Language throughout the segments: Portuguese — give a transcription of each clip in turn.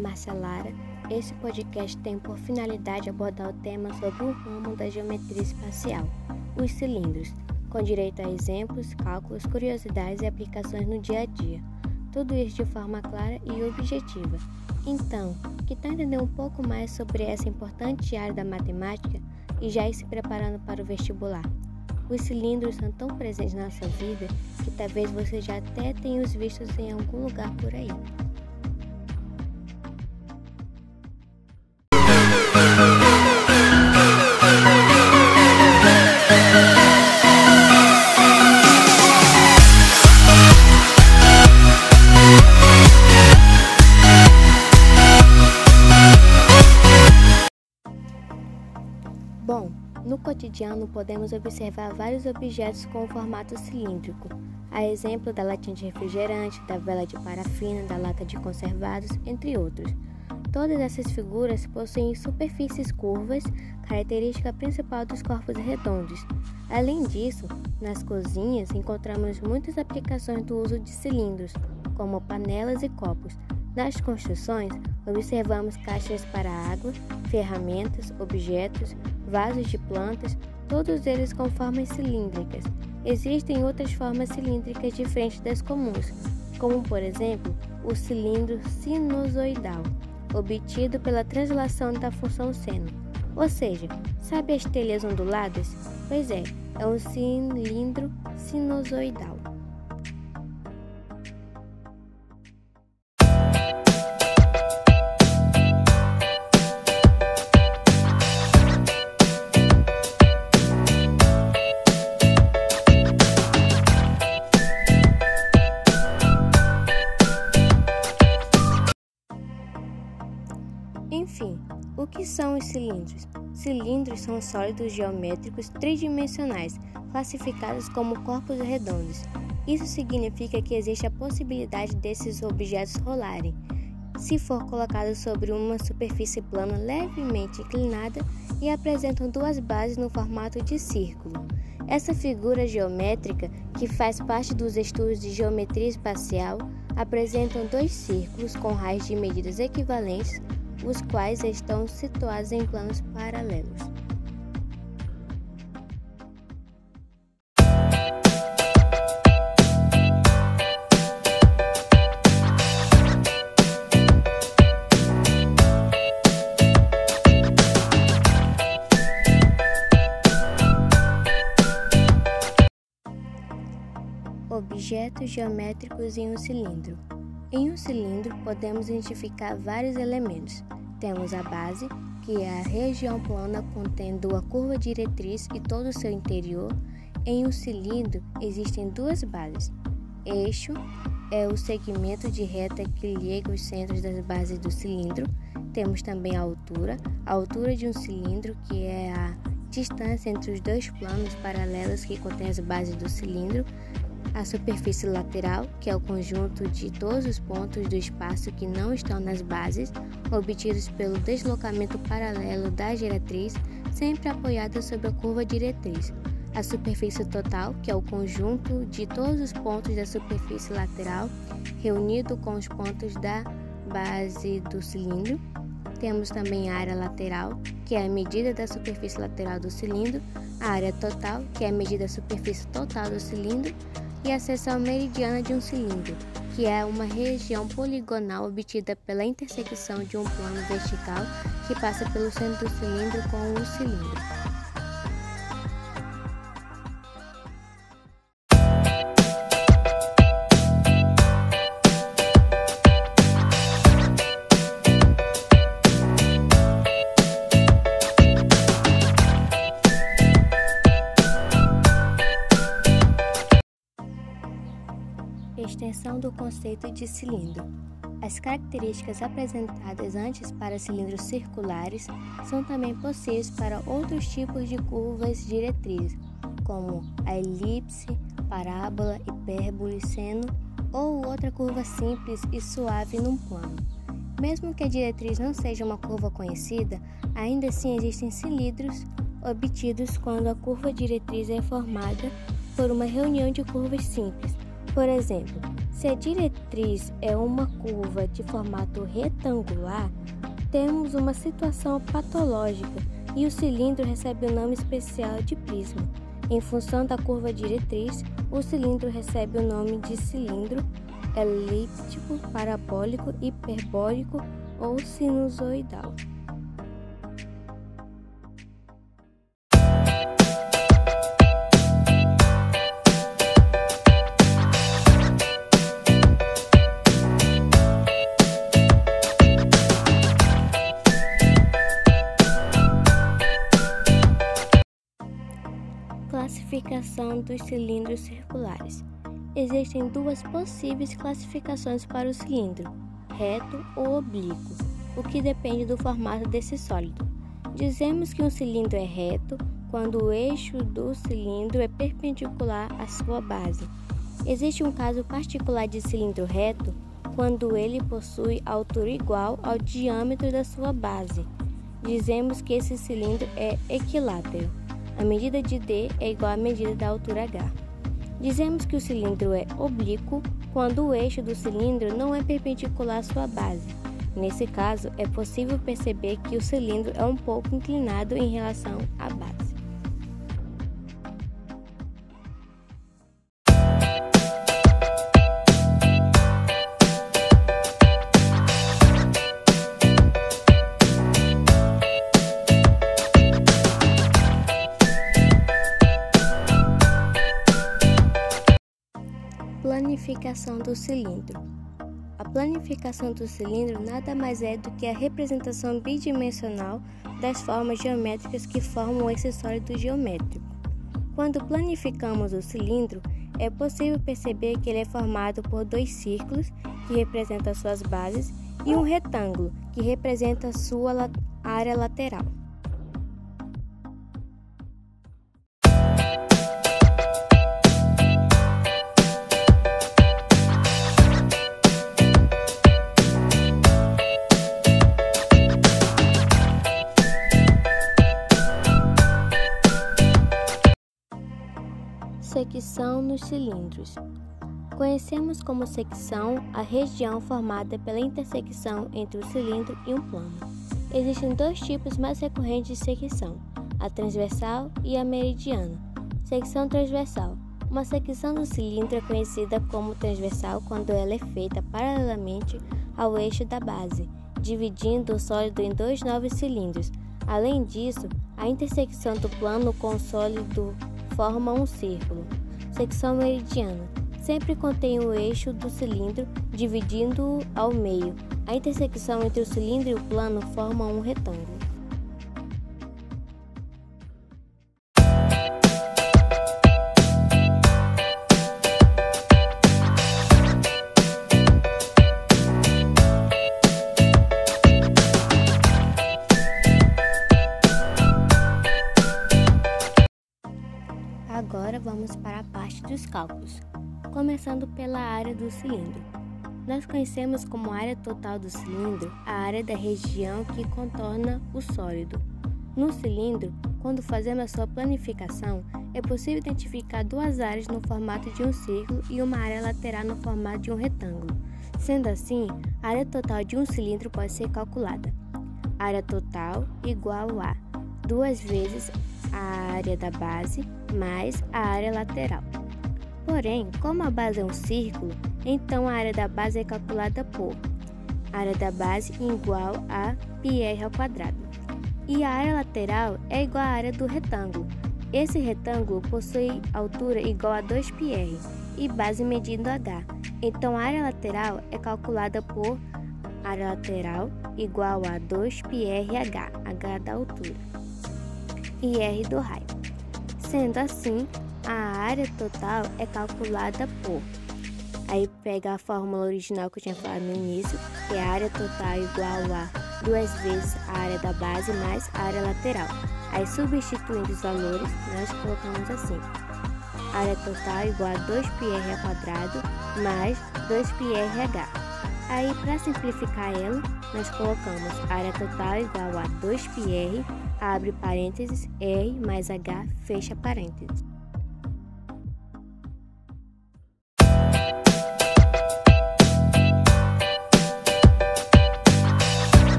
fala a Marcia Lara. Esse podcast tem por finalidade abordar o tema sobre um ramo da geometria espacial, os cilindros, com direito a exemplos, cálculos, curiosidades e aplicações no dia a dia. Tudo isso de forma clara e objetiva. Então, que tal entender um pouco mais sobre essa importante área da matemática e já ir se preparando para o vestibular? Os cilindros são tão presentes na sua vida que talvez você já até tenha os vistos em algum lugar por aí. No cotidiano podemos observar vários objetos com formato cilíndrico, a exemplo da latinha de refrigerante, da vela de parafina, da lata de conservados, entre outros. Todas essas figuras possuem superfícies curvas, característica principal dos corpos redondos. Além disso, nas cozinhas encontramos muitas aplicações do uso de cilindros, como panelas e copos. Nas construções, observamos caixas para água, ferramentas, objetos, vasos de plantas, todos eles com formas cilíndricas. Existem outras formas cilíndricas diferentes das comuns, como por exemplo o cilindro sinusoidal, obtido pela translação da função seno. Ou seja, sabe as telhas onduladas? Pois é, é um cilindro sinusoidal. São sólidos geométricos tridimensionais, classificados como corpos redondos. Isso significa que existe a possibilidade desses objetos rolarem, se for colocados sobre uma superfície plana levemente inclinada e apresentam duas bases no formato de círculo. Essa figura geométrica, que faz parte dos estudos de geometria espacial, apresentam dois círculos com raios de medidas equivalentes os quais estão situados em planos paralelos. Objetos geométricos em um cilindro. Em um cilindro, podemos identificar vários elementos. Temos a base, que é a região plana contendo a curva diretriz e todo o seu interior. Em um cilindro, existem duas bases. Eixo é o segmento de reta que liga os centros das bases do cilindro. Temos também a altura, a altura de um cilindro, que é a distância entre os dois planos paralelos que contêm as bases do cilindro a superfície lateral, que é o conjunto de todos os pontos do espaço que não estão nas bases, obtidos pelo deslocamento paralelo da geratriz, sempre apoiada sobre a curva diretriz. A superfície total, que é o conjunto de todos os pontos da superfície lateral, reunido com os pontos da base do cilindro. Temos também a área lateral, que é a medida da superfície lateral do cilindro, a área total, que é a medida da superfície total do cilindro, e a seção meridiana de um cilindro, que é uma região poligonal obtida pela intersecção de um plano vertical que passa pelo centro do cilindro com o cilindro. Extensão do conceito de cilindro. As características apresentadas antes para cilindros circulares são também possíveis para outros tipos de curvas diretrizes, como a elipse, parábola, hipérbole, seno ou outra curva simples e suave num plano. Mesmo que a diretriz não seja uma curva conhecida, ainda assim existem cilindros obtidos quando a curva diretriz é formada por uma reunião de curvas simples por exemplo, Se a diretriz é uma curva de formato retangular, temos uma situação patológica e o cilindro recebe o nome especial de prisma. Em função da curva diretriz, o cilindro recebe o nome de cilindro elíptico, parabólico, hiperbólico ou sinusoidal. Classificação dos cilindros circulares. Existem duas possíveis classificações para o cilindro, reto ou oblíquo, o que depende do formato desse sólido. Dizemos que um cilindro é reto quando o eixo do cilindro é perpendicular à sua base. Existe um caso particular de cilindro reto quando ele possui altura igual ao diâmetro da sua base. Dizemos que esse cilindro é equilátero. A medida de D é igual à medida da altura H. Dizemos que o cilindro é oblíquo quando o eixo do cilindro não é perpendicular à sua base. Nesse caso, é possível perceber que o cilindro é um pouco inclinado em relação à base. Planificação do cilindro. A planificação do cilindro nada mais é do que a representação bidimensional das formas geométricas que formam esse sólido geométrico. Quando planificamos o cilindro, é possível perceber que ele é formado por dois círculos, que representam suas bases, e um retângulo, que representa sua área lateral. Nos cilindros. Conhecemos como secção a região formada pela intersecção entre o cilindro e um plano. Existem dois tipos mais recorrentes de secção, a transversal e a meridiana. Secção transversal. Uma secção do cilindro é conhecida como transversal quando ela é feita paralelamente ao eixo da base, dividindo o sólido em dois novos cilindros. Além disso, a intersecção do plano com o sólido forma um círculo. Secção meridiana sempre contém o eixo do cilindro, dividindo-o ao meio. A intersecção entre o cilindro e o plano forma um retângulo. Cálculos, começando pela área do cilindro. Nós conhecemos como área total do cilindro a área da região que contorna o sólido. No cilindro, quando fazemos a sua planificação, é possível identificar duas áreas no formato de um círculo e uma área lateral no formato de um retângulo. Sendo assim, a área total de um cilindro pode ser calculada. Área total igual a duas vezes a área da base mais a área lateral. Porém, como a base é um círculo, então a área da base é calculada por área da base igual a πr ao quadrado. E a área lateral é igual à área do retângulo. Esse retângulo possui altura igual a 2πr e base medindo h. Então a área lateral é calculada por área lateral igual a 2πrh, h da altura, e r do raio. Sendo assim, a área total é calculada por. Aí pega a fórmula original que eu tinha falado no início, que é a área total igual a duas vezes a área da base mais a área lateral. Aí substituindo os valores, nós colocamos assim. Área total igual a 2πr ao quadrado mais 2πrh. Aí para simplificar ela, nós colocamos área total igual a 2πr abre parênteses, R mais H, fecha parênteses.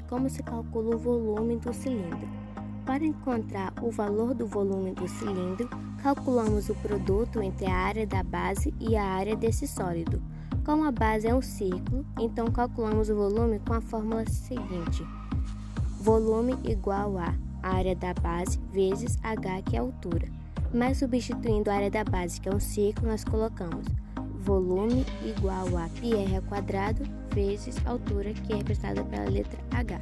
Ver como se calcula o volume do cilindro. Para encontrar o valor do volume do cilindro, calculamos o produto entre a área da base e a área desse sólido. Como a base é um círculo, então calculamos o volume com a fórmula seguinte: volume igual a área da base vezes h, que é a altura. Mas substituindo a área da base, que é um círculo, nós colocamos volume igual a πr quadrado vezes altura, que é representada pela letra H.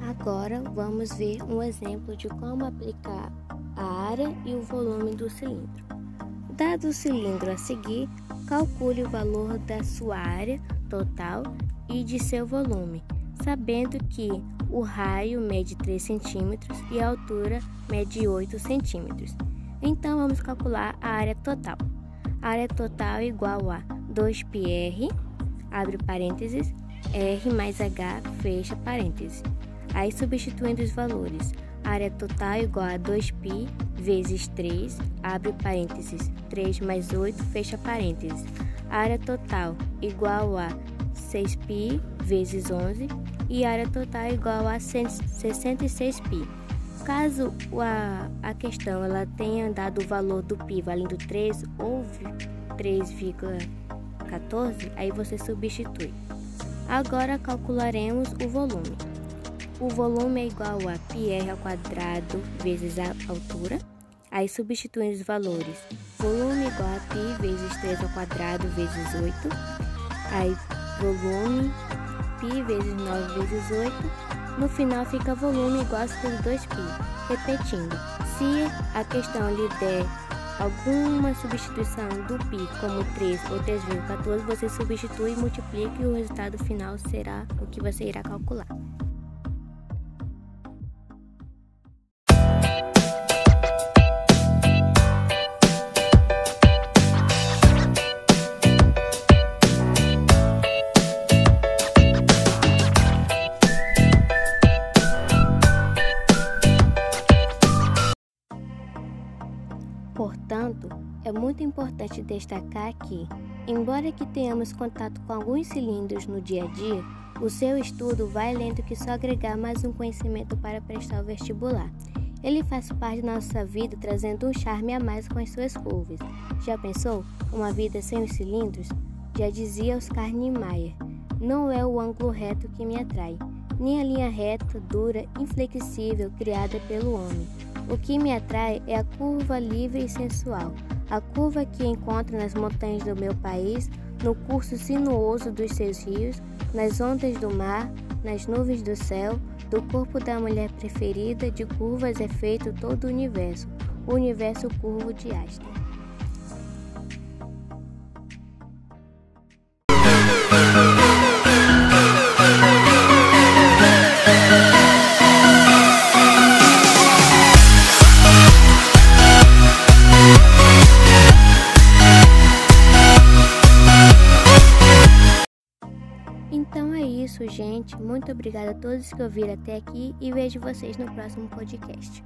Agora vamos ver um exemplo de como aplicar a área e o volume do cilindro. Dado o cilindro a seguir, calcule o valor da sua área total e de seu volume, sabendo que o raio mede 3 cm e a altura mede 8 cm. Então vamos calcular a área total. A área total é igual a 2πr, abre parênteses, r mais h, fecha parênteses. Aí substituindo os valores, área total é igual a 2π vezes 3, abre parênteses, 3 mais 8, fecha parênteses. área total igual a 6π vezes 11 e área total é igual a 66π. Caso a, a questão ela tenha dado o valor do π valendo 3 ou 3,14, aí você substitui. Agora calcularemos o volume. O volume é igual a πr ao quadrado vezes a altura. Aí substituindo os valores. Volume igual a π vezes 3 ao quadrado vezes 8. Aí volume π vezes 9 vezes 8. No final fica volume igual a 2π. Repetindo, se a questão lhe der alguma substituição do π como 3 ou 3,14, você substitui e multiplica e o resultado final será o que você irá calcular. Portanto, é muito importante destacar que, embora que tenhamos contato com alguns cilindros no dia a dia, o seu estudo vai além do que só agregar mais um conhecimento para prestar o vestibular. Ele faz parte da nossa vida trazendo um charme a mais com as suas curvas. Já pensou? Uma vida sem os cilindros? Já dizia Oscar Niemeyer, não é o ângulo reto que me atrai, nem a linha reta, dura, inflexível criada pelo homem o que me atrai é a curva livre e sensual, a curva que encontro nas montanhas do meu país, no curso sinuoso dos seus rios, nas ondas do mar, nas nuvens do céu, do corpo da mulher preferida, de curvas é feito todo o universo, o universo curvo de Einstein. Muito obrigada a todos que ouviram até aqui e vejo vocês no próximo podcast.